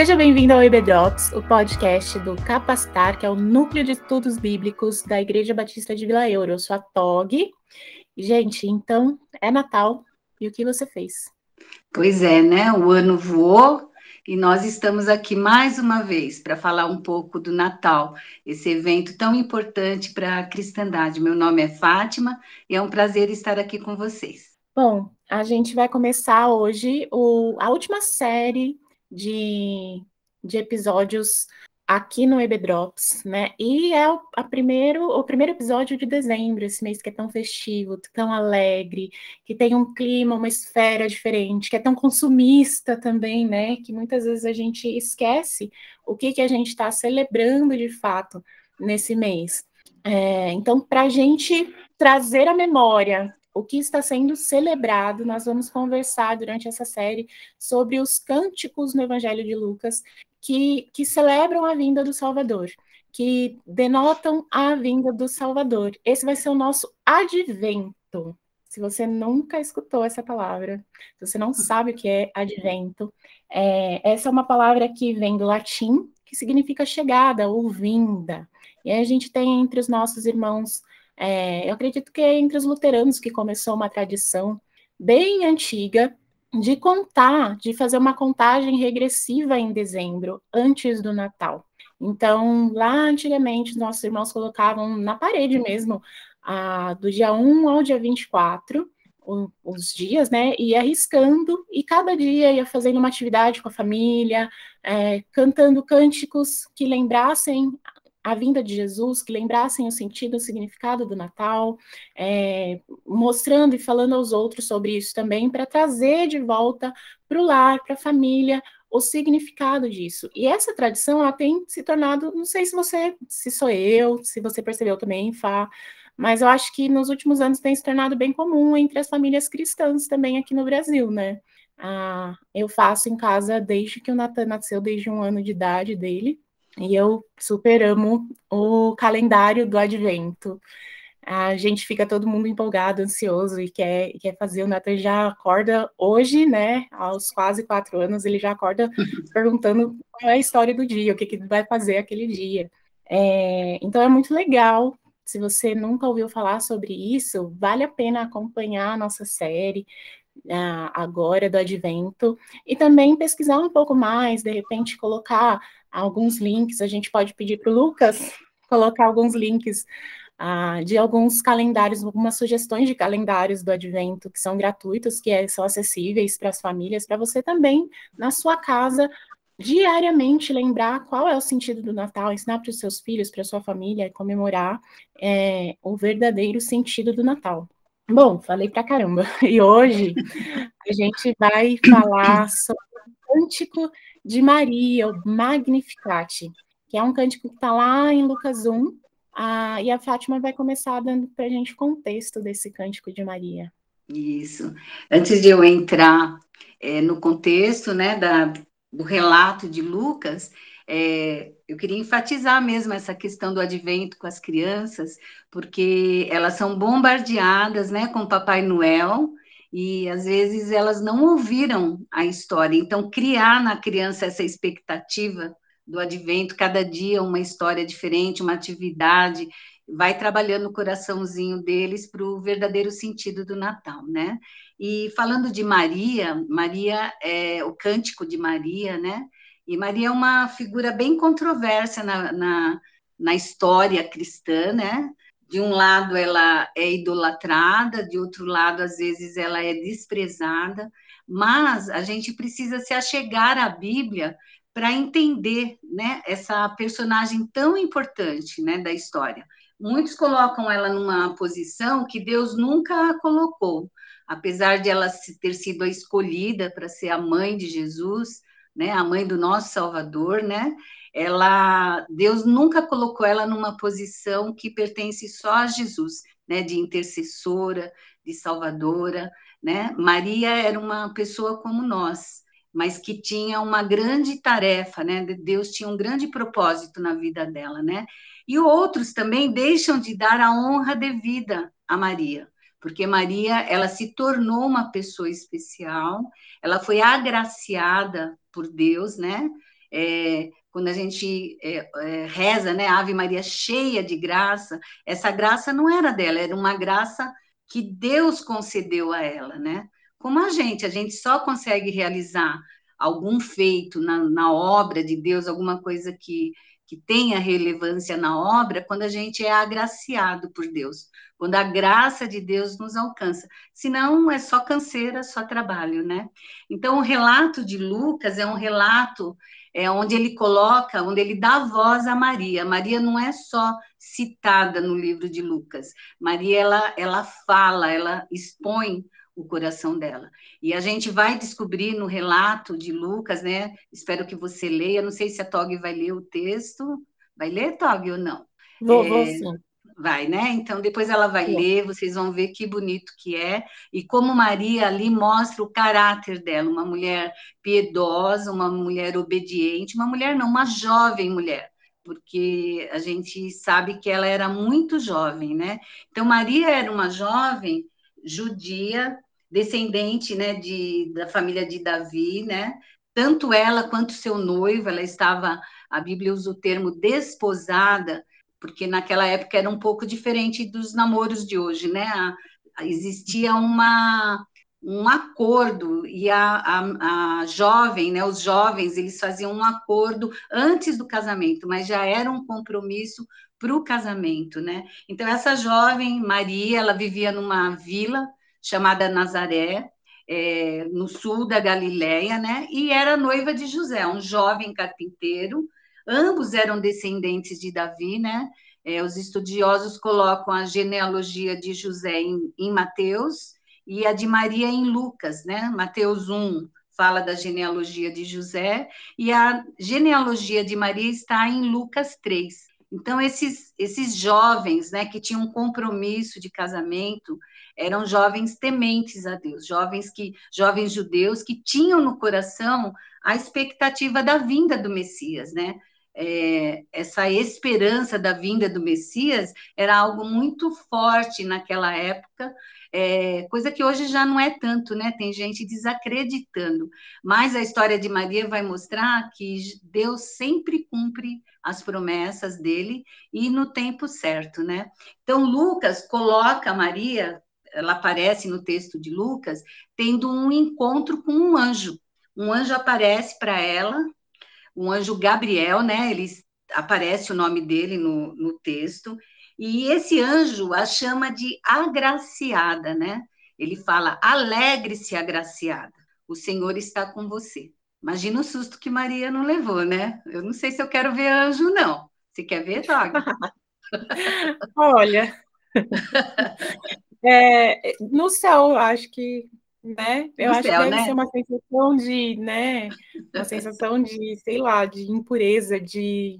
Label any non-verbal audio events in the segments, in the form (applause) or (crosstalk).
Seja bem-vindo ao EB Drops, o podcast do Capacitar, que é o núcleo de estudos bíblicos da Igreja Batista de Vila Euro. Eu sou a Tog. Gente, então é Natal e o que você fez? Pois é, né? O ano voou e nós estamos aqui mais uma vez para falar um pouco do Natal, esse evento tão importante para a cristandade. Meu nome é Fátima e é um prazer estar aqui com vocês. Bom, a gente vai começar hoje o, a última série de, de episódios aqui no EB Drops, né? E é o, a primeiro, o primeiro episódio de dezembro, esse mês que é tão festivo, tão alegre, que tem um clima, uma esfera diferente, que é tão consumista também, né? Que muitas vezes a gente esquece o que, que a gente está celebrando de fato nesse mês. É, então, para a gente trazer a memória o que está sendo celebrado. Nós vamos conversar durante essa série sobre os cânticos no Evangelho de Lucas que, que celebram a vinda do Salvador, que denotam a vinda do Salvador. Esse vai ser o nosso advento. Se você nunca escutou essa palavra, se você não sabe o que é advento, é, essa é uma palavra que vem do latim, que significa chegada ou vinda. E a gente tem entre os nossos irmãos é, eu acredito que é entre os luteranos que começou uma tradição bem antiga de contar, de fazer uma contagem regressiva em dezembro, antes do Natal. Então, lá antigamente, nossos irmãos colocavam na parede mesmo, a, do dia 1 ao dia 24, o, os dias, né? Ia arriscando, e cada dia ia fazendo uma atividade com a família, é, cantando cânticos que lembrassem a vinda de Jesus, que lembrassem o sentido, o significado do Natal, é, mostrando e falando aos outros sobre isso também, para trazer de volta para o lar, para a família, o significado disso. E essa tradição, ela tem se tornado, não sei se você, se sou eu, se você percebeu também, Fá, mas eu acho que nos últimos anos tem se tornado bem comum entre as famílias cristãs também aqui no Brasil, né? Ah, eu faço em casa desde que o Natan nasceu, desde um ano de idade dele, e eu super amo o calendário do advento. A gente fica todo mundo empolgado, ansioso e quer, quer fazer. O Nathan já acorda hoje, né? Aos quase quatro anos, ele já acorda (laughs) perguntando qual é a história do dia, o que, que vai fazer aquele dia. É, então é muito legal. Se você nunca ouviu falar sobre isso, vale a pena acompanhar a nossa série agora do Advento e também pesquisar um pouco mais, de repente colocar alguns links, a gente pode pedir para o Lucas colocar alguns links uh, de alguns calendários, algumas sugestões de calendários do Advento que são gratuitos, que é, são acessíveis para as famílias, para você também, na sua casa, diariamente lembrar qual é o sentido do Natal, ensinar para os seus filhos, para a sua família, comemorar é, o verdadeiro sentido do Natal. Bom, falei pra caramba. (laughs) E hoje a gente vai falar sobre o Cântico de Maria, o Magnificat, que é um cântico que está lá em Lucas 1, ah, e a Fátima vai começar dando para a gente o contexto desse Cântico de Maria. Isso. Antes de eu entrar é, no contexto né, da, do relato de Lucas, é, eu queria enfatizar mesmo essa questão do advento com as crianças, porque elas são bombardeadas né, com Papai Noel, e às vezes elas não ouviram a história. Então, criar na criança essa expectativa do advento, cada dia uma história diferente, uma atividade, vai trabalhando o coraçãozinho deles para o verdadeiro sentido do Natal, né? E falando de Maria, Maria é o cântico de Maria, né? E Maria é uma figura bem controversa na, na, na história cristã, né? De um lado ela é idolatrada, de outro lado às vezes ela é desprezada, mas a gente precisa se achegar à Bíblia para entender, né, essa personagem tão importante, né, da história. Muitos colocam ela numa posição que Deus nunca a colocou, apesar de ela ter sido a escolhida para ser a mãe de Jesus, né, a mãe do nosso Salvador, né? Ela, Deus nunca colocou ela numa posição que pertence só a Jesus, né, de intercessora, de salvadora, né? Maria era uma pessoa como nós, mas que tinha uma grande tarefa, né? Deus tinha um grande propósito na vida dela, né? E outros também deixam de dar a honra devida a Maria, porque Maria, ela se tornou uma pessoa especial, ela foi agraciada por Deus, né? é, quando a gente é, é, reza, né, Ave Maria cheia de graça, essa graça não era dela, era uma graça que Deus concedeu a ela, né? Como a gente, a gente só consegue realizar algum feito na, na obra de Deus, alguma coisa que, que tenha relevância na obra, quando a gente é agraciado por Deus, quando a graça de Deus nos alcança. Senão é só canseira, só trabalho, né? Então, o relato de Lucas é um relato é onde ele coloca, onde ele dá voz a Maria. Maria não é só citada no livro de Lucas. Maria ela ela fala, ela expõe o coração dela. E a gente vai descobrir no relato de Lucas, né? Espero que você leia. Não sei se a Tog vai ler o texto. Vai ler, Tog, ou não? Vou, é... vou sim. Vai, né? Então depois ela vai ler, vocês vão ver que bonito que é e como Maria ali mostra o caráter dela, uma mulher piedosa, uma mulher obediente, uma mulher não, uma jovem mulher, porque a gente sabe que ela era muito jovem, né? Então Maria era uma jovem judia, descendente, né, de, da família de Davi, né? Tanto ela quanto seu noivo, ela estava, a Bíblia usa o termo desposada porque naquela época era um pouco diferente dos namoros de hoje, né? existia uma um acordo e a, a, a, jovem, né, os jovens, eles faziam um acordo antes do casamento, mas já era um compromisso para o casamento, né? Então essa jovem Maria, ela vivia numa vila chamada Nazaré, é, no sul da Galileia, né? E era noiva de José, um jovem carpinteiro Ambos eram descendentes de Davi, né? É, os estudiosos colocam a genealogia de José em, em Mateus e a de Maria em Lucas, né? Mateus 1 fala da genealogia de José e a genealogia de Maria está em Lucas 3. Então, esses, esses jovens né, que tinham um compromisso de casamento eram jovens tementes a Deus, jovens que jovens judeus que tinham no coração a expectativa da vinda do Messias, né? É, essa esperança da vinda do Messias era algo muito forte naquela época, é, coisa que hoje já não é tanto, né? Tem gente desacreditando. Mas a história de Maria vai mostrar que Deus sempre cumpre as promessas dele e no tempo certo, né? Então, Lucas coloca Maria, ela aparece no texto de Lucas, tendo um encontro com um anjo. Um anjo aparece para ela um anjo Gabriel, né? Ele aparece o nome dele no, no texto, e esse anjo a chama de agraciada, né? Ele fala: alegre-se, agraciada, o Senhor está com você. Imagina o susto que Maria não levou, né? Eu não sei se eu quero ver anjo, não. Você quer ver, Dog? (laughs) Olha, (laughs) é, no céu, acho que né? Eu no acho céu, que deve né? ser uma sensação de, né? Uma sensação de, sei lá, de impureza, de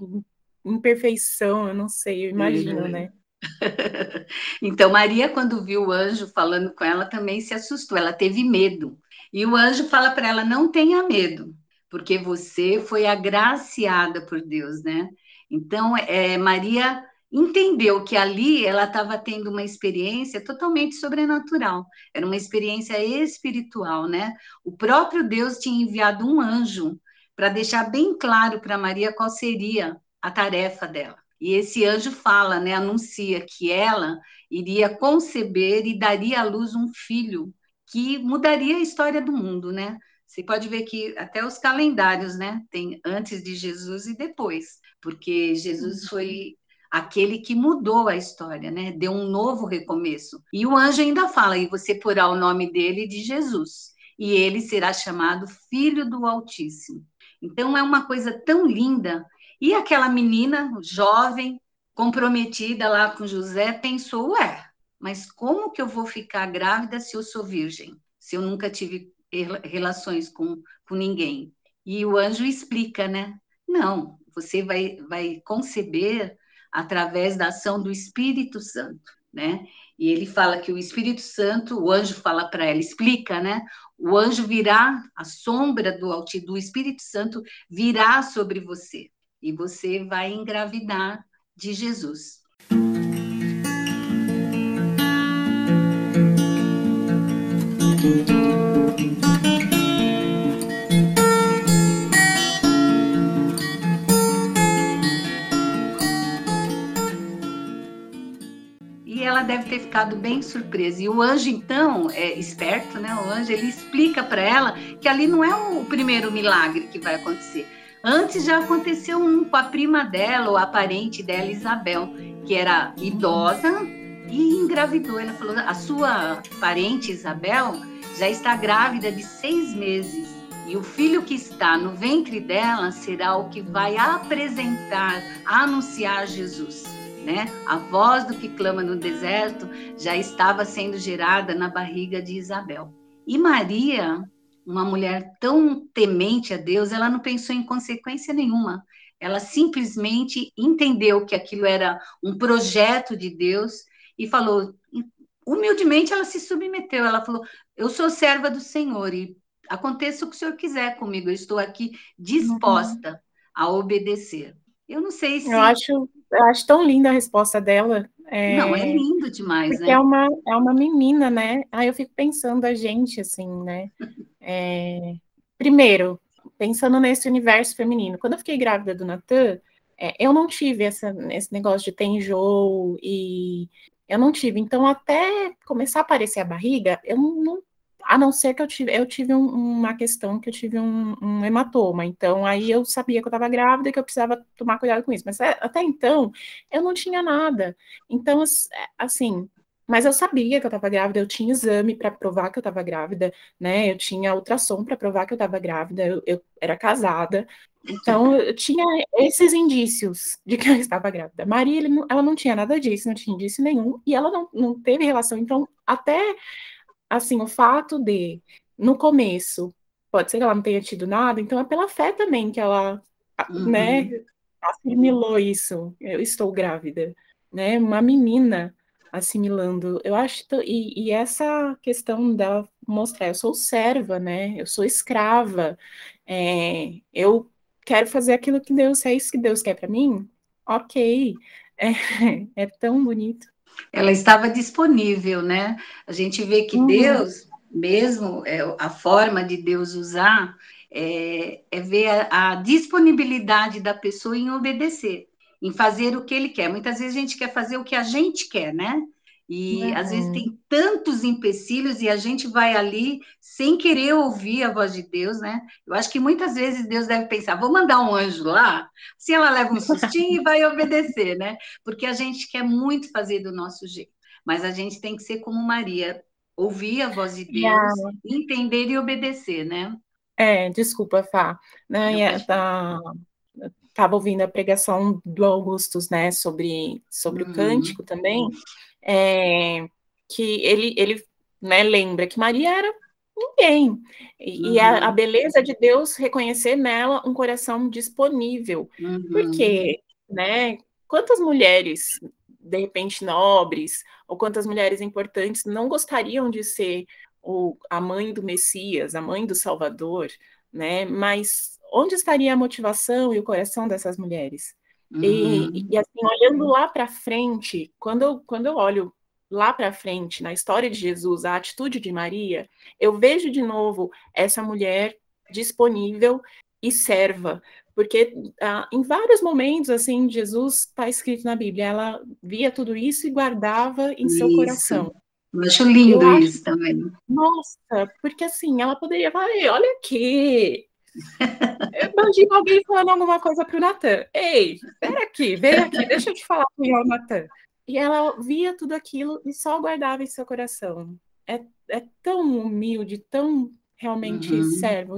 imperfeição, eu não sei, eu imagino, uhum. né? (laughs) então, Maria, quando viu o anjo falando com ela, também se assustou, ela teve medo. E o anjo fala para ela: não tenha medo, porque você foi agraciada por Deus, né? Então, é, Maria entendeu que ali ela estava tendo uma experiência totalmente sobrenatural, era uma experiência espiritual, né? O próprio Deus tinha enviado um anjo para deixar bem claro para Maria qual seria a tarefa dela. E esse anjo fala, né, anuncia que ela iria conceber e daria à luz um filho que mudaria a história do mundo, né? Você pode ver que até os calendários, né, tem antes de Jesus e depois, porque Jesus foi aquele que mudou a história, né? Deu um novo recomeço. E o anjo ainda fala: e você porá o nome dele de Jesus, e ele será chamado Filho do Altíssimo. Então é uma coisa tão linda. E aquela menina jovem, comprometida lá com José, pensou: ué, mas como que eu vou ficar grávida se eu sou virgem? Se eu nunca tive relações com, com ninguém? E o anjo explica, né? Não, você vai, vai conceber através da ação do Espírito Santo, né? E ele fala que o Espírito Santo, o anjo fala para ela, explica, né? O anjo virá, a sombra do, do Espírito Santo virá sobre você e você vai engravidar de Jesus. Deve ter ficado bem surpresa. E o anjo, então, é esperto, né? O anjo, ele explica para ela que ali não é o primeiro milagre que vai acontecer. Antes já aconteceu um com a prima dela, ou a parente dela, Isabel, que era idosa e engravidou. Ela falou: a sua parente, Isabel, já está grávida de seis meses. E o filho que está no ventre dela será o que vai apresentar, anunciar Jesus né? A voz do que clama no deserto já estava sendo gerada na barriga de Isabel. E Maria, uma mulher tão temente a Deus, ela não pensou em consequência nenhuma. Ela simplesmente entendeu que aquilo era um projeto de Deus e falou, humildemente ela se submeteu. Ela falou: "Eu sou serva do Senhor e aconteça o que o Senhor quiser comigo. Eu estou aqui disposta uhum. a obedecer." Eu não sei se. Eu acho, eu acho tão linda a resposta dela. É... Não, é lindo demais, né? É uma, é uma menina, né? Aí eu fico pensando a gente, assim, né? É... Primeiro, pensando nesse universo feminino. Quando eu fiquei grávida do Natan, é, eu não tive essa, esse negócio de ter enjoo e eu não tive. Então, até começar a aparecer a barriga, eu não a não ser que eu tive, eu tive um, uma questão que eu tive um, um, hematoma, então aí eu sabia que eu estava grávida e que eu precisava tomar cuidado com isso, mas é, até então eu não tinha nada. Então, é, assim, mas eu sabia que eu estava grávida, eu tinha exame para provar que eu estava grávida, né? Eu tinha ultrassom para provar que eu estava grávida, eu, eu, era casada, então eu tinha esses indícios de que eu estava grávida. Maria, ela não tinha nada disso, não tinha indício nenhum, e ela não, não teve relação, então até assim, o fato de, no começo, pode ser que ela não tenha tido nada, então é pela fé também que ela, uhum. né, assimilou isso. Eu estou grávida, né? Uma menina assimilando. Eu acho e, e essa questão dela mostrar, eu sou serva, né? Eu sou escrava. É, eu quero fazer aquilo que Deus é isso que Deus quer para mim. Ok, (laughs) é, é tão bonito ela estava disponível, né? A gente vê que uhum. Deus, mesmo é, a forma de Deus usar, é, é ver a, a, disponibilidade da pessoa em obedecer, em fazer o que ele quer. Muitas vezes a gente quer fazer o que a gente quer, né? E uhum. às vezes uhum. tem tantos empecilhos e a gente vai ali sem querer ouvir a voz de Deus, né? Eu acho que muitas vezes Deus deve pensar, vou mandar um anjo lá, se ela leva um sustinho e vai obedecer, né? Porque a gente quer muito fazer do nosso jeito. Mas a gente tem que ser como Maria, ouvir a voz de Deus, yeah. entender e obedecer, né? É, desculpa, Fá. Né, tá, tava ouvindo a pregação do Augustus, né, sobre, sobre uhum. o cântico também é, que ele, ele né, lembra que Maria era ninguém. E, uhum. a, a, uhum. beleza de Deus reconhecer nela um coração disponível. Uhum. Porque, né, quantas mulheres, de repente, nobres, ou quantas mulheres importantes não gostariam de ser o, a mãe do Messias, a mãe do Salvador, né? Mas onde estaria a motivação e o coração dessas mulheres? Uhum. E, e, assim, olhando lá para frente, quando eu, quando eu olho lá para frente, na história de Jesus, a atitude de Maria, eu vejo de novo essa mulher disponível e serva, porque ah, em vários momentos, assim, Jesus está escrito na Bíblia, ela via tudo isso e guardava em isso. seu coração. Eu acho lindo eu isso acho, também. Nossa, porque assim, ela poderia falar, olha aqui, Imagina alguém falando alguma coisa para o Natan. Ei, espera aqui, vem aqui, deixa eu te falar com o Natan. E ela via tudo aquilo e só guardava em seu coração. É, é tão humilde, tão realmente uhum. servo.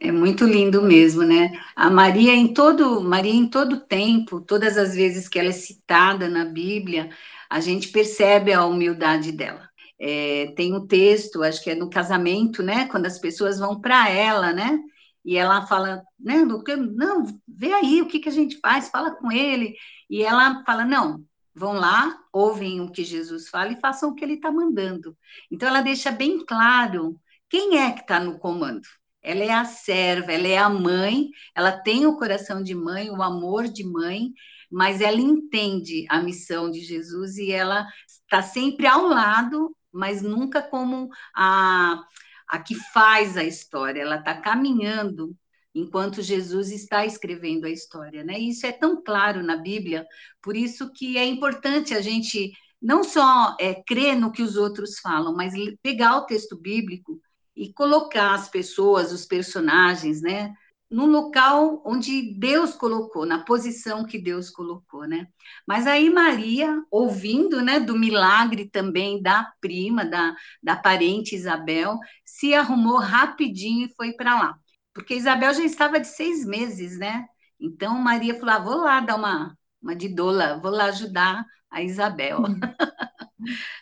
É muito lindo mesmo, né? A Maria em todo, Maria em todo tempo, todas as vezes que ela é citada na Bíblia, a gente percebe a humildade dela. É, tem um texto, acho que é no casamento, né? Quando as pessoas vão para ela, né? E ela fala, não, vê aí o que, que a gente faz, fala com ele, e ela fala, não, vão lá, ouvem o que Jesus fala e façam o que ele está mandando. Então, ela deixa bem claro quem é que está no comando. Ela é a serva, ela é a mãe, ela tem o coração de mãe, o amor de mãe, mas ela entende a missão de Jesus e ela está sempre ao lado, mas nunca como a a que faz a história, ela está caminhando enquanto Jesus está escrevendo a história, né? Isso é tão claro na Bíblia, por isso que é importante a gente não só é, crer no que os outros falam, mas pegar o texto bíblico e colocar as pessoas, os personagens, né, no local onde Deus colocou, na posição que Deus colocou, né? Mas aí Maria, ouvindo, né, do milagre também da prima, da, da parente Isabel, se arrumou rapidinho e foi para lá, porque Isabel já estava de seis meses, né? Então Maria falou: ah, vou lá dar uma uma didola, vou lá ajudar a Isabel. (laughs)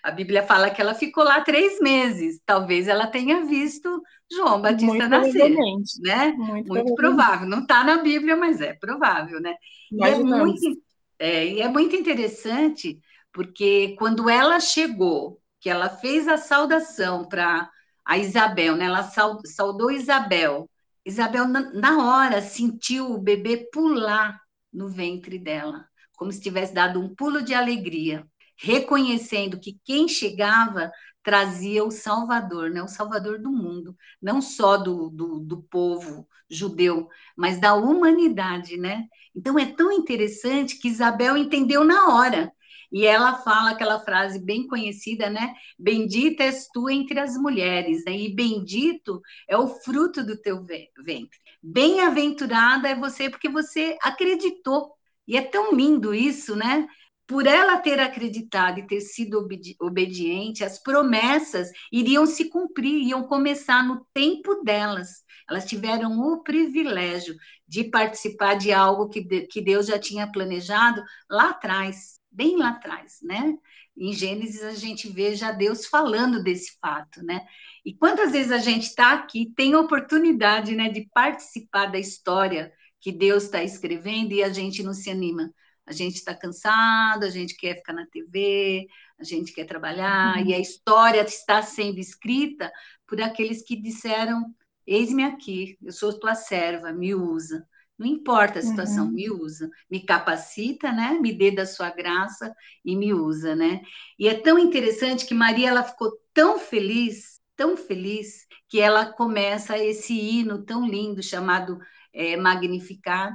A Bíblia fala que ela ficou lá três meses. Talvez ela tenha visto João Batista Muito nascer, né? Muito, muito provável. Não está na Bíblia, mas é provável, né? E é, muito, é, e é muito interessante porque quando ela chegou, que ela fez a saudação para a Isabel, né? Ela saudou Isabel. Isabel, na hora, sentiu o bebê pular no ventre dela, como se tivesse dado um pulo de alegria, reconhecendo que quem chegava trazia o Salvador, né? o Salvador do mundo, não só do, do, do povo judeu, mas da humanidade, né? Então é tão interessante que Isabel entendeu na hora. E ela fala aquela frase bem conhecida, né? Bendita és tu entre as mulheres, né? E bendito é o fruto do teu ventre. Bem-aventurada é você porque você acreditou. E é tão lindo isso, né? Por ela ter acreditado e ter sido obedi obediente, as promessas iriam se cumprir, iam começar no tempo delas. Elas tiveram o privilégio de participar de algo que, que Deus já tinha planejado lá atrás, bem lá atrás, né? Em Gênesis a gente vê já Deus falando desse fato, né? E quantas vezes a gente está aqui, tem oportunidade né, de participar da história que Deus está escrevendo e a gente não se anima. A gente está cansado, a gente quer ficar na TV, a gente quer trabalhar, uhum. e a história está sendo escrita por aqueles que disseram: Eis-me aqui, eu sou tua serva, me usa. Não importa a situação, uhum. me usa, me capacita, né? Me dê da sua graça e me usa, né? E é tão interessante que Maria ela ficou tão feliz tão feliz que ela começa esse hino tão lindo chamado é, Magnificat,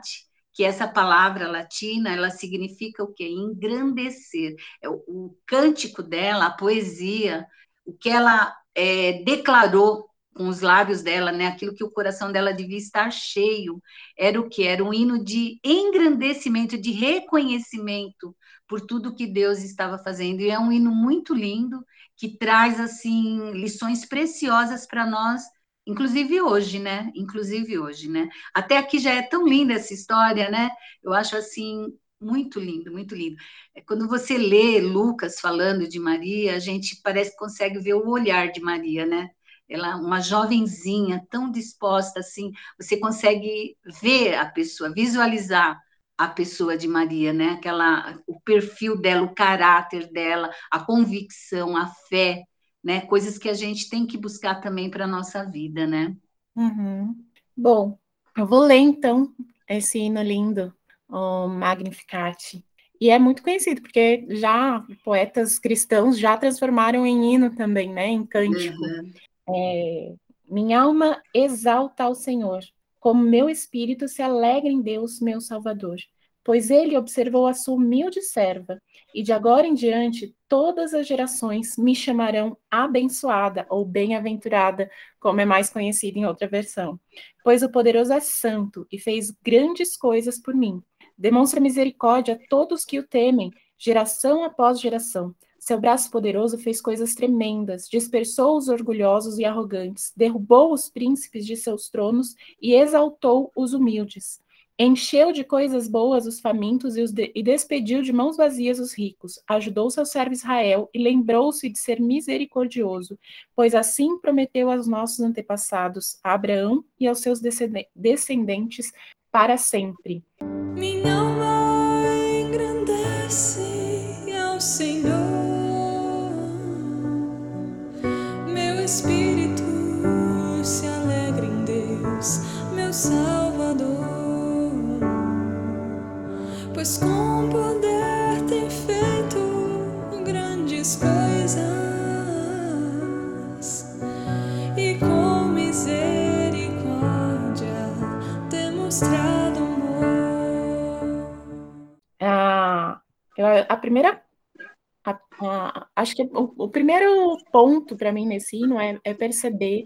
que essa palavra latina, ela significa o quê? Engrandecer. É o, o cântico dela, a poesia, o que ela é, declarou com os lábios dela, né? Aquilo que o coração dela devia estar cheio, era o que? Era um hino de engrandecimento, de reconhecimento por tudo que Deus estava fazendo. E é um hino muito lindo que traz assim lições preciosas para nós, inclusive hoje, né? Inclusive hoje, né? Até aqui já é tão linda essa história, né? Eu acho assim muito lindo, muito lindo. É, quando você lê Lucas falando de Maria, a gente parece que consegue ver o olhar de Maria, né? Ela, uma jovenzinha tão disposta assim, você consegue ver a pessoa, visualizar a pessoa de Maria, né? Aquela, o perfil dela, o caráter dela, a convicção, a fé, né? Coisas que a gente tem que buscar também para a nossa vida, né? Uhum. Bom, eu vou ler então esse hino lindo, o Magnificat. E é muito conhecido, porque já poetas cristãos já transformaram em hino também, né? Em cântico. Uhum. É, Minha alma exalta ao Senhor como meu espírito se alegra em Deus, meu Salvador, pois ele observou a sua humilde serva, e de agora em diante todas as gerações me chamarão abençoada ou bem-aventurada, como é mais conhecido em outra versão. Pois o poderoso é santo e fez grandes coisas por mim. Demonstra misericórdia a todos que o temem, geração após geração. Seu braço poderoso fez coisas tremendas, dispersou os orgulhosos e arrogantes, derrubou os príncipes de seus tronos e exaltou os humildes. Encheu de coisas boas os famintos e, os de e despediu de mãos vazias os ricos. Ajudou seu servo Israel e lembrou-se de ser misericordioso, pois assim prometeu aos nossos antepassados, a Abraão e aos seus descendentes para sempre. Minha alma a primeira a, uh, acho que o, o primeiro ponto para mim nesse hino é, é perceber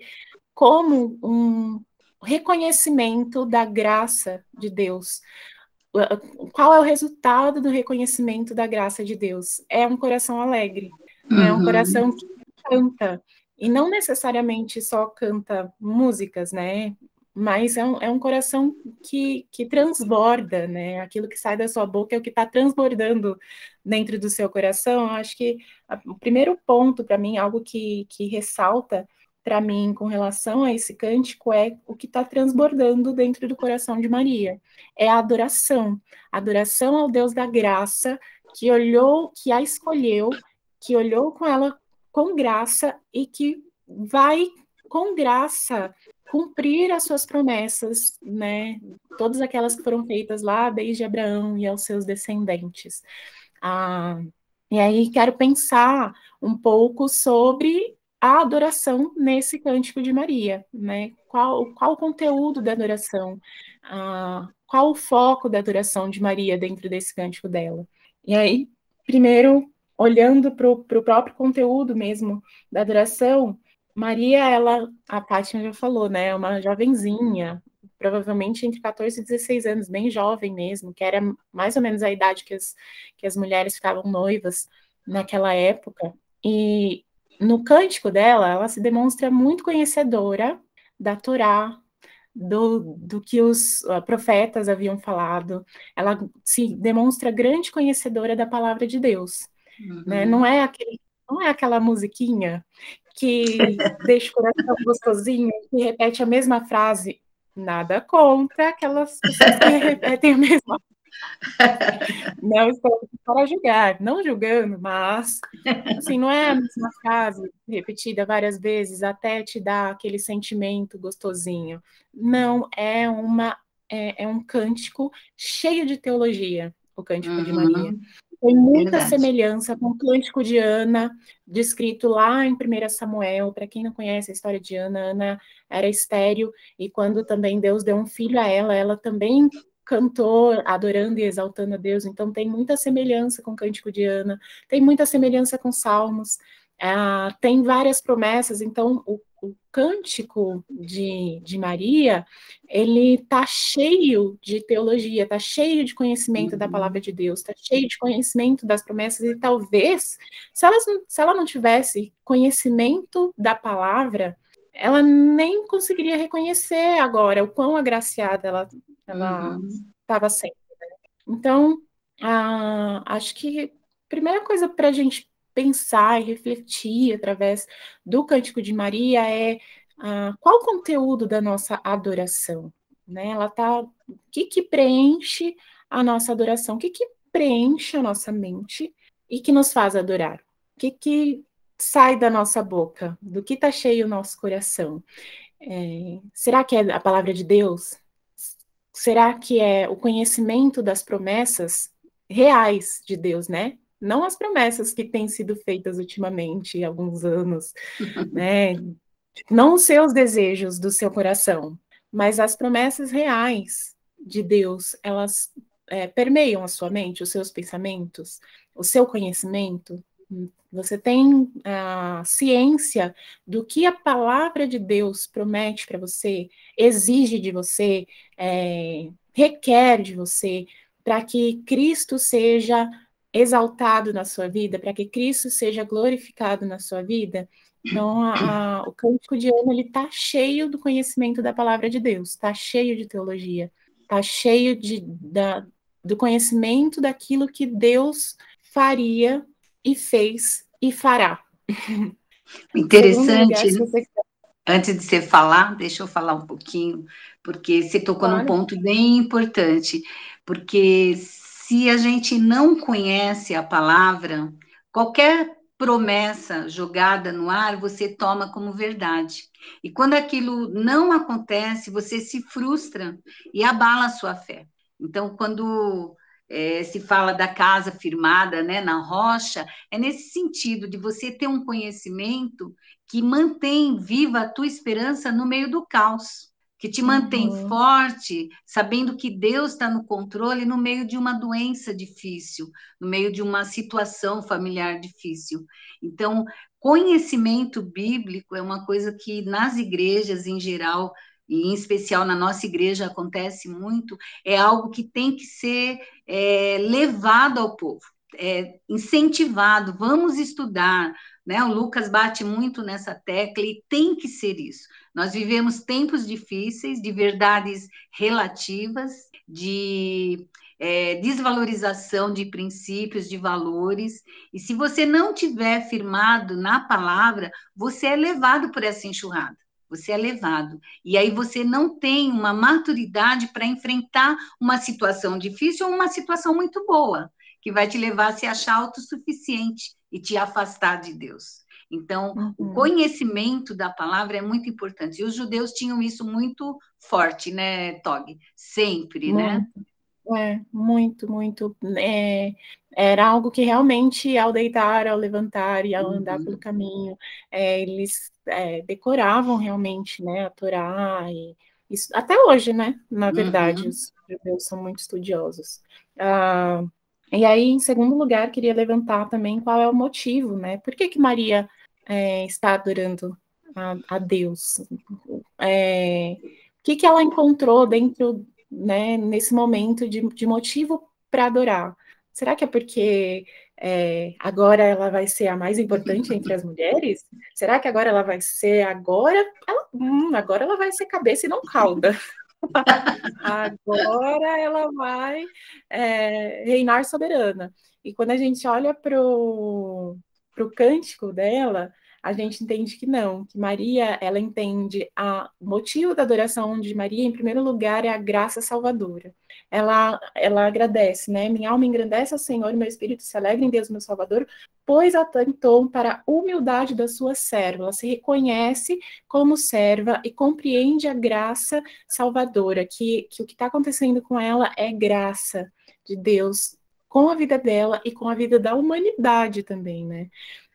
como um reconhecimento da graça de Deus. Qual é o resultado do reconhecimento da graça de Deus? É um coração alegre, uhum. é um uhum. coração que canta, e não necessariamente só canta músicas, né? Mas é um, é um coração que, que transborda, né? Aquilo que sai da sua boca é o que está transbordando dentro do seu coração. Eu acho que a, o primeiro ponto, para mim, algo que, que ressalta para mim com relação a esse cântico é o que está transbordando dentro do coração de Maria. É a adoração. Adoração ao Deus da graça, que olhou, que a escolheu, que olhou com ela com graça e que vai com graça cumprir as suas promessas, né? Todas aquelas que foram feitas lá desde Abraão e aos seus descendentes. Ah, e aí quero pensar um pouco sobre a adoração nesse cântico de Maria, né? Qual, qual o conteúdo da adoração? Ah, qual o foco da adoração de Maria dentro desse cântico dela? E aí, primeiro, olhando para o próprio conteúdo mesmo da adoração, Maria, ela, a Pátia já falou, né, é uma jovenzinha, provavelmente entre 14 e 16 anos, bem jovem mesmo, que era mais ou menos a idade que as, que as mulheres ficavam noivas naquela época. E no cântico dela, ela se demonstra muito conhecedora da Torá, do, do que os uh, profetas haviam falado. Ela se demonstra grande conhecedora da palavra de Deus. Uhum. Né? Não, é aquele, não é aquela musiquinha que deixa o coração gostosinho, que repete a mesma frase. Nada contra aquelas pessoas que repetem a mesma não estou para julgar, não julgando, mas assim, não é a mesma frase repetida várias vezes até te dar aquele sentimento gostosinho. Não, é uma é, é um cântico cheio de teologia, o cântico uhum. de Maria. Tem muita Verdade. semelhança com o cântico de Ana, descrito lá em 1 Samuel. Para quem não conhece a história de Ana, Ana era estéril, e quando também Deus deu um filho a ela, ela também cantou adorando e exaltando a Deus, então tem muita semelhança com o Cântico de Ana, tem muita semelhança com Salmos, uh, tem várias promessas, então o, o Cântico de, de Maria, ele tá cheio de teologia, tá cheio de conhecimento uhum. da palavra de Deus, tá cheio de conhecimento das promessas, e talvez, se, elas, se ela não tivesse conhecimento da palavra, ela nem conseguiria reconhecer agora o quão agraciada ela ela estava uhum. sendo. Né? Então, ah, acho que a primeira coisa para a gente pensar e refletir através do Cântico de Maria é ah, qual o conteúdo da nossa adoração, né? Ela tá, o que que preenche a nossa adoração, o que que preenche a nossa mente e que nos faz adorar, o que que sai da nossa boca, do que está cheio o nosso coração. É, será que é a palavra de Deus? Será que é o conhecimento das promessas reais de Deus, né? Não as promessas que têm sido feitas ultimamente, há alguns anos, (laughs) né? Não os seus desejos do seu coração, mas as promessas reais de Deus, elas é, permeiam a sua mente, os seus pensamentos, o seu conhecimento, você tem a ciência do que a palavra de Deus promete para você, exige de você, é, requer de você, para que Cristo seja exaltado na sua vida, para que Cristo seja glorificado na sua vida. Então, a, a, o Cântico de Ana está cheio do conhecimento da palavra de Deus, está cheio de teologia, está cheio de, da, do conhecimento daquilo que Deus faria e fez e fará. (laughs) Interessante. Lugar, né? Antes de você falar, deixa eu falar um pouquinho, porque você tocou claro. num ponto bem importante, porque se a gente não conhece a palavra, qualquer promessa jogada no ar, você toma como verdade. E quando aquilo não acontece, você se frustra e abala a sua fé. Então, quando é, se fala da casa firmada né, na rocha, é nesse sentido de você ter um conhecimento que mantém viva a tua esperança no meio do caos. Que te mantém uhum. forte, sabendo que Deus está no controle no meio de uma doença difícil, no meio de uma situação familiar difícil. Então, conhecimento bíblico é uma coisa que nas igrejas em geral e em especial na nossa igreja acontece muito, é algo que tem que ser é, levado ao povo, é, incentivado. Vamos estudar, né? O Lucas bate muito nessa tecla e tem que ser isso. Nós vivemos tempos difíceis, de verdades relativas, de é, desvalorização de princípios, de valores. E se você não tiver firmado na palavra, você é levado por essa enxurrada. Você é levado. E aí você não tem uma maturidade para enfrentar uma situação difícil ou uma situação muito boa, que vai te levar a se achar autossuficiente e te afastar de Deus. Então, uhum. o conhecimento da palavra é muito importante. E os judeus tinham isso muito forte, né, Tog? Sempre, né? muito. né? É, muito, muito. É, era algo que realmente, ao deitar, ao levantar e ao uhum. andar pelo caminho, é, eles é, decoravam realmente, né, a Torá e isso, até hoje, né, na verdade, uhum. os judeus são muito estudiosos. Ah, e aí, em segundo lugar, queria levantar também qual é o motivo, né? Por que, que Maria é, está adorando a, a Deus? É, o que, que ela encontrou dentro, né, nesse momento de, de motivo para adorar? Será que é porque é, agora ela vai ser a mais importante entre as mulheres? Será que agora ela vai ser agora? Ela, hum, agora ela vai ser cabeça e não cauda. (laughs) Agora ela vai é, reinar soberana. E quando a gente olha para o cântico dela, a gente entende que não, que Maria, ela entende a, o motivo da adoração de Maria, em primeiro lugar, é a graça salvadora. Ela, ela agradece, né? Minha alma engrandece ao Senhor, meu espírito se alegra em Deus, meu Salvador, pois atentou para a humildade da sua serva. Ela se reconhece como serva e compreende a graça salvadora, que, que o que está acontecendo com ela é graça de Deus com a vida dela e com a vida da humanidade também, né?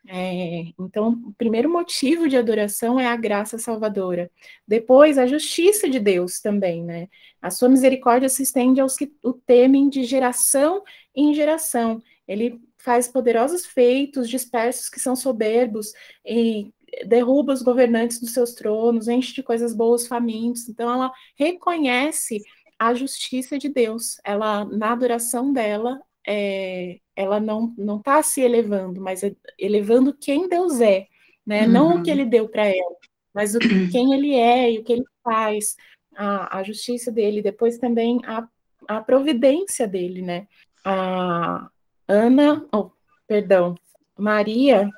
É, então, o primeiro motivo de adoração é a graça salvadora. Depois, a justiça de Deus também, né? A sua misericórdia se estende aos que o temem de geração em geração. Ele faz poderosos feitos, dispersos que são soberbos e derruba os governantes dos seus tronos, enche de coisas boas famintos. Então, ela reconhece a justiça de Deus. Ela, na adoração dela, é, ela não não está se elevando, mas é elevando quem Deus é, né? Uhum. Não o que uhum. Ele deu para ela, mas o, (clears throat) quem Ele é e o que Ele faz, a, a justiça dele, depois também a, a providência dele, né? A Ana, oh, perdão, Maria,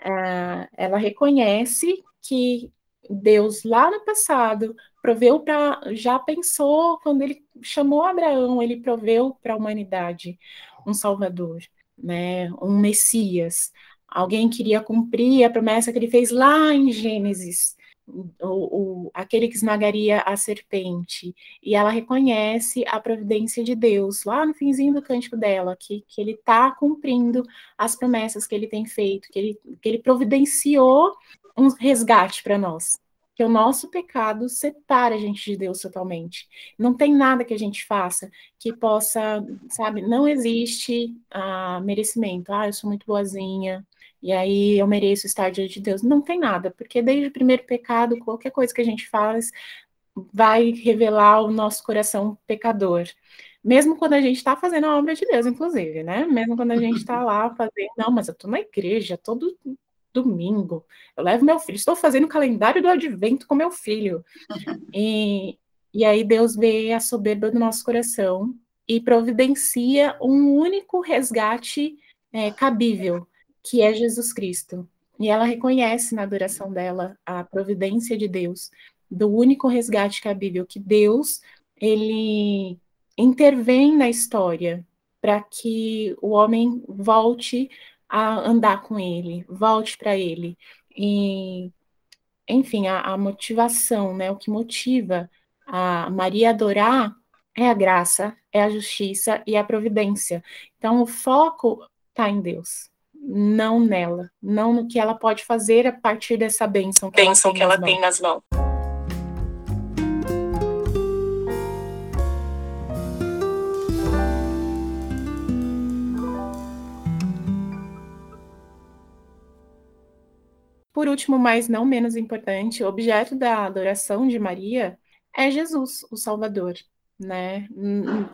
é, ela reconhece que Deus lá no passado proveu para já pensou quando ele chamou Abraão, ele proveu para a humanidade um Salvador, né, um Messias. Alguém queria cumprir a promessa que ele fez lá em Gênesis, o, o, aquele que esmagaria a serpente. E ela reconhece a providência de Deus, lá no finzinho do cântico dela, que, que ele está cumprindo as promessas que ele tem feito, que ele, que ele providenciou um resgate para nós que o nosso pecado separa a gente de Deus totalmente. Não tem nada que a gente faça que possa, sabe, não existe ah, merecimento. Ah, eu sou muito boazinha, e aí eu mereço estar diante de Deus. Não tem nada, porque desde o primeiro pecado, qualquer coisa que a gente faz vai revelar o nosso coração pecador. Mesmo quando a gente está fazendo a obra de Deus, inclusive, né? Mesmo quando a gente está lá fazendo, não, mas eu estou na igreja todo domingo. Eu levo meu filho, estou fazendo o calendário do advento com meu filho. (laughs) E, e aí Deus vê a soberba do nosso coração e providencia um único resgate é, cabível, que é Jesus Cristo. E ela reconhece na adoração dela a providência de Deus, do único resgate cabível, que Deus, ele intervém na história para que o homem volte a andar com ele, volte para ele. E, enfim, a, a, motivação, né, o que motiva a Maria adorar é a graça, é a justiça e a providência. Então, o foco está em Deus, não nela, não no que ela pode fazer a partir dessa bênção que, bênção ela, tem, que ela tem nas mãos. Por último, mas não menos importante, objeto da adoração de Maria é Jesus, o Salvador, né?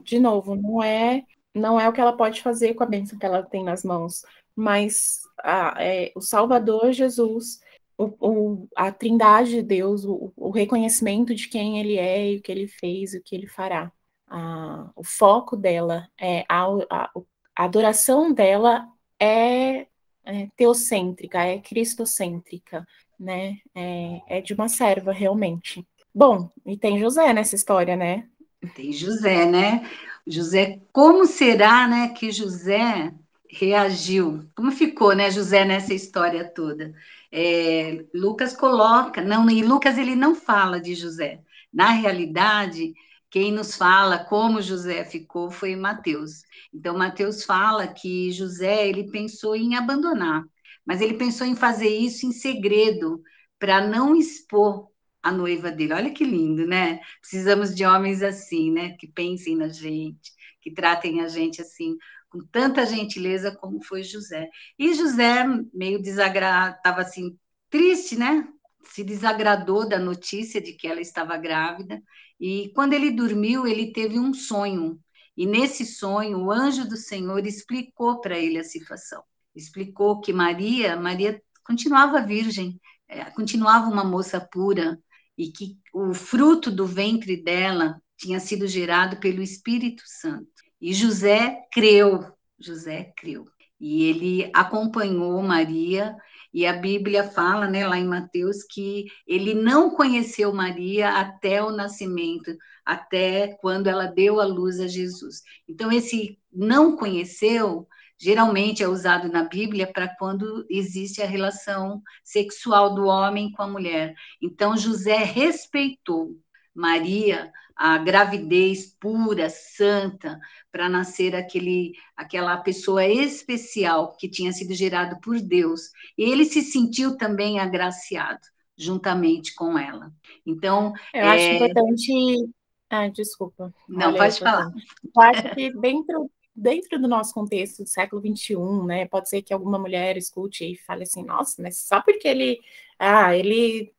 De novo, não é não é o que ela pode fazer com a bênção que ela tem nas mãos, mas a, é, o Salvador Jesus, o, o, a Trindade de Deus, o, o, reconhecimento de quem Ele é e o que Ele fez, e o que Ele fará. A, o foco dela é a, a adoração dela é, é, teocêntrica, é cristocêntrica, né? É, é de uma serva realmente. Bom, e tem José nessa história, né? Tem José, né? José, como será, né, que José reagiu? Como ficou, né, José nessa história toda? É, Lucas coloca, não, e Lucas ele não fala de José. Na realidade, quem nos fala como José ficou foi Mateus. Então Mateus fala que José ele pensou em abandonar, mas ele pensou em fazer isso em segredo para não expor a noiva dele. Olha que lindo, né? Precisamos de homens assim, né? Que pensem na gente, que tratem a gente assim, com tanta gentileza como foi José. E José, meio desagradado, estava assim, triste, né? Se desagradou da notícia de que ela estava grávida. E quando ele dormiu, ele teve um sonho. E nesse sonho, o anjo do Senhor explicou para ele a situação. Explicou que Maria, Maria continuava virgem, é, continuava uma moça pura, e que o fruto do ventre dela tinha sido gerado pelo Espírito Santo. E José creu, José creu. E ele acompanhou Maria, e a Bíblia fala, né, lá em Mateus, que ele não conheceu Maria até o nascimento, até quando ela deu a luz a Jesus. Então, esse não conheceu geralmente é usado na Bíblia para quando existe a relação sexual do homem com a mulher. Então, José respeitou Maria, a gravidez pura, santa, para nascer aquele, aquela pessoa especial que tinha sido gerado por Deus. E ele se sentiu também agraciado juntamente com ela. Então, eu é... acho importante. Ah, desculpa. Não, Olha, pode falar. Eu acho que dentro dentro do nosso contexto do século XXI, né, pode ser que alguma mulher escute e fale assim, nossa, mas só porque ele, ah, ele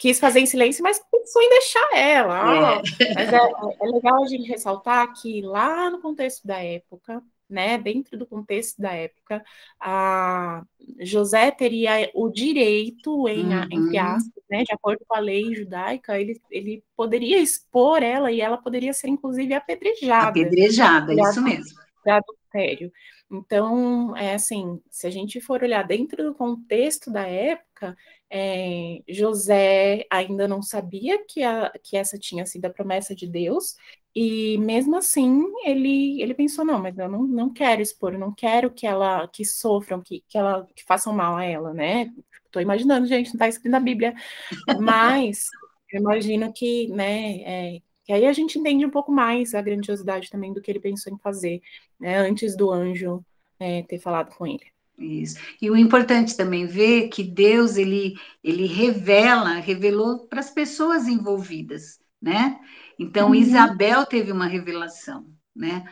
quis fazer em silêncio, mas pensou em deixar ela. É. Mas é, é, legal a gente ressaltar que lá no contexto da época, né, dentro do contexto da época, a José teria o direito, em, uhum. entre aspas, né, de acordo com a lei judaica, ele, ele poderia expor ela e ela poderia ser, inclusive, apedrejada. Apedrejada, isso mesmo para adultério. Então, é assim, se a gente for olhar dentro do contexto da época, é, José ainda não sabia que, a, que essa tinha sido a promessa de Deus, e mesmo assim ele, ele pensou, não, mas eu não, não quero expor, não quero que ela que sofram, que, que ela que façam mal a ela, né? Estou imaginando, gente, não está escrito na Bíblia, mas eu imagino que, né, é, aí a gente entende um pouco mais a grandiosidade também do que ele pensou em fazer, né, antes do anjo é, ter falado com ele. Isso. E o importante também ver que Deus ele ele revela, revelou para as pessoas envolvidas, né? Então uhum. Isabel teve uma revelação, né?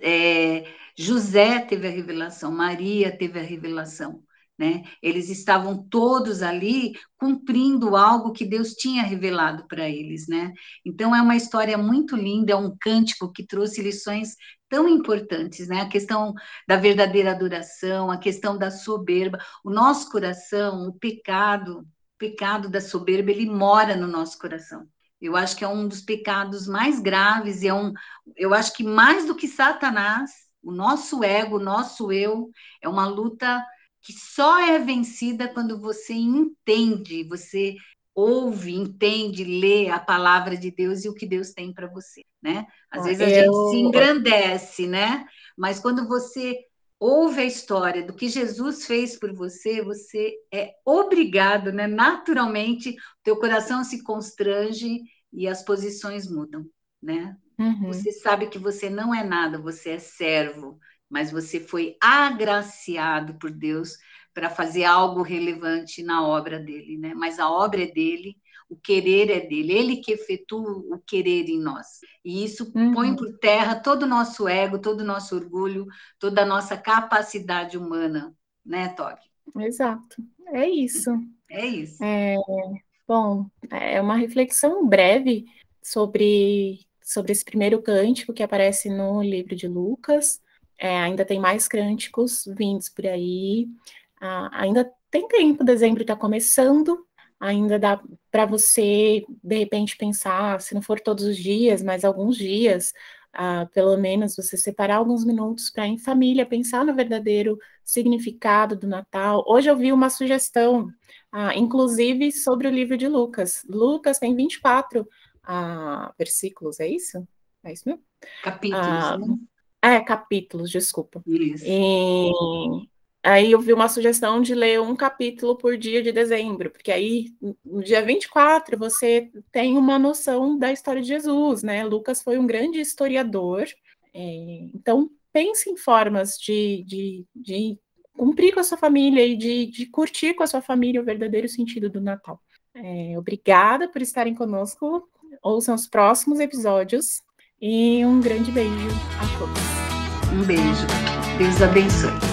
É, José teve a revelação, Maria teve a revelação. Né? Eles estavam todos ali cumprindo algo que Deus tinha revelado para eles, né? Então é uma história muito linda, é um cântico que trouxe lições tão importantes, né? A questão da verdadeira adoração, a questão da soberba, o nosso coração, o pecado, o pecado da soberba, ele mora no nosso coração. Eu acho que é um dos pecados mais graves e é um, eu acho que mais do que Satanás, o nosso ego, o nosso eu, é uma luta que só é vencida quando você entende, você ouve, entende, lê a palavra de Deus e o que Deus tem para você, né? Às vezes a Eu... gente se engrandece, né? Mas quando você ouve a história do que Jesus fez por você, você é obrigado, né? Naturalmente, teu coração se constrange e as posições mudam, né? Uhum. Você sabe que você não é nada, você é servo, mas você foi agraciado por Deus para fazer algo relevante na obra dele, né? Mas a obra é dele, o querer é dele, ele que efetua o querer em nós. E isso uhum. põe por terra todo o nosso ego, todo o nosso orgulho, toda a nossa capacidade humana, né, Tog? Exato, é isso. É isso. É, bom, é uma reflexão breve sobre, sobre esse primeiro cântico que aparece no livro de Lucas. É, ainda tem mais cânticos vindos por aí. Ah, ainda tem tempo, dezembro está começando, ainda dá para você, de repente, pensar, se não for todos os dias, mas alguns dias, ah, pelo menos você separar alguns minutos para em família pensar no verdadeiro significado do Natal. Hoje eu vi uma sugestão, ah, inclusive sobre o livro de Lucas. Lucas tem 24 ah, versículos, é isso? É isso mesmo? Capítulos, ah, né? É, capítulos, desculpa. Isso. E Aí eu vi uma sugestão de ler um capítulo por dia de dezembro, porque aí no dia 24 você tem uma noção da história de Jesus, né? Lucas foi um grande historiador, é, então pense em formas de, de, de, cumprir com a sua família e de, de, curtir com a sua família o verdadeiro sentido do Natal. É, obrigada por estarem conosco, ouçam os próximos episódios e um grande beijo a todos. Um beijo. Deus abençoe.